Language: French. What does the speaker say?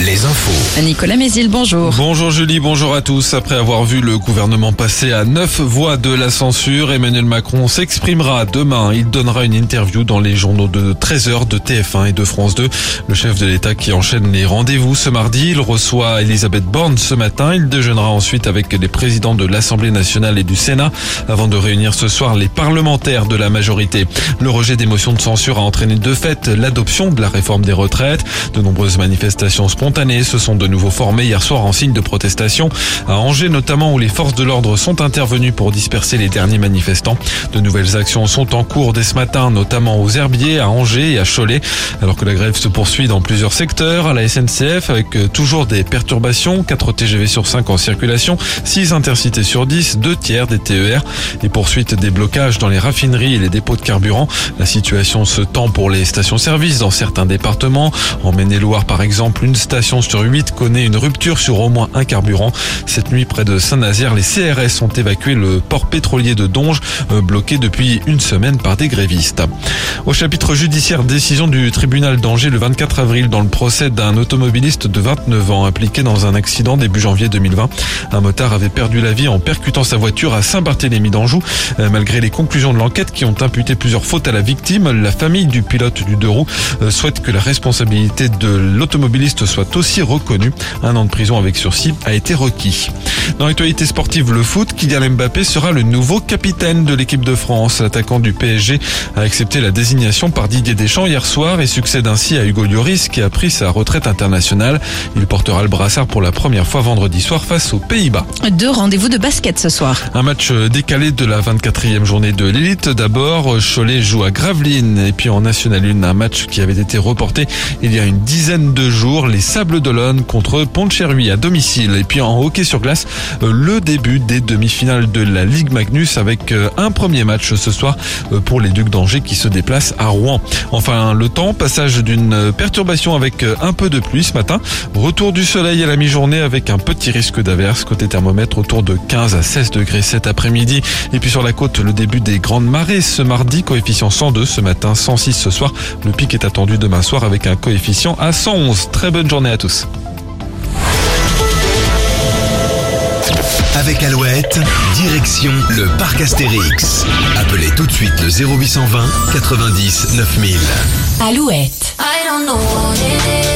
Les infos. Nicolas Mézil, bonjour. Bonjour Julie, bonjour à tous. Après avoir vu le gouvernement passer à neuf voix de la censure, Emmanuel Macron s'exprimera demain. Il donnera une interview dans les journaux de 13h de TF1 et de France 2. Le chef de l'État qui enchaîne les rendez-vous ce mardi, il reçoit Elisabeth Borne ce matin. Il déjeunera ensuite avec les présidents de l'Assemblée nationale et du Sénat avant de réunir ce soir les parlementaires de la majorité. Le rejet des motions de censure a entraîné de fait l'adoption de la réforme des retraites. De nombreuses manifestations spontanées se sont de nouveau formées hier soir en signe de protestation à Angers notamment où les forces de l'ordre sont intervenues pour disperser les derniers manifestants. De nouvelles actions sont en cours dès ce matin, notamment aux Herbiers, à Angers et à Cholet, alors que la grève se poursuit dans plusieurs secteurs, à la SNCF avec euh, toujours des perturbations, 4 TGV sur 5 en circulation, 6 intercités sur 10, 2 tiers des TER et poursuite des blocages dans les raffineries et les dépôts de carburant. La situation se tend pour les stations-service dans certains départements. En Maine-et-Loire par exemple, une station sur 8 connaît une rupture sur au moins un carburant. Cette nuit près de Saint-Nazaire, les CRS ont évacué le port pétrolier de Donge, euh, bloqué depuis une semaine par des grévistes. Au chapitre judiciaire, décision du tribunal d'Angers le 24 avril dans le procès d'un automobiliste de 29 ans impliqué dans un accident début janvier 2020. Un motard avait perdu la vie en percutant sa voiture à Saint-Barthélemy d'Anjou. Euh, Malgré les conclusions de l'enquête qui ont imputé plusieurs fautes à la victime, la famille du pilote du deux roues euh, souhaite que la responsabilité de l'automobiliste soit aussi reconnue. Un an de prison avec sursis a été requis. Dans l'actualité sportive, le foot, Kylian Mbappé sera le nouveau capitaine de l'équipe de France. L'attaquant du PSG a accepté la désignation par Didier Deschamps hier soir et succède ainsi à Hugo Lloris qui a pris sa retraite internationale. Il portera le brassard pour la première fois vendredi soir face aux Pays-Bas. Deux rendez-vous de basket ce soir. Un match décalé de la 24e journée de l'élite. D'abord, Cholet joue à Gravelines et puis en National 1, un match qui avait été reporté il y a une dizaine de jours. Les Sables d'Olonne contre Pont-de-Cherry à domicile. Et puis en hockey sur glace, euh, le début des demi-finales de la Ligue Magnus avec euh, un premier match ce soir euh, pour les Ducs d'Angers qui se déplacent à Rouen. Enfin, le temps, passage d'une perturbation avec un peu de pluie ce matin. Retour du soleil à la mi-journée avec un petit risque d'averse. Côté thermomètre autour de 15 à 16 degrés cet après-midi. Et puis sur la côte, le début des grandes marées ce mardi, coefficient 102 ce matin, 106 ce soir. Le pic est attendu demain soir avec un coefficient à 111. Très bonne journée à tous. Avec Alouette, direction le parc Astérix. Appelez tout de suite le 0820 90 9000. Alouette. I don't know what it is.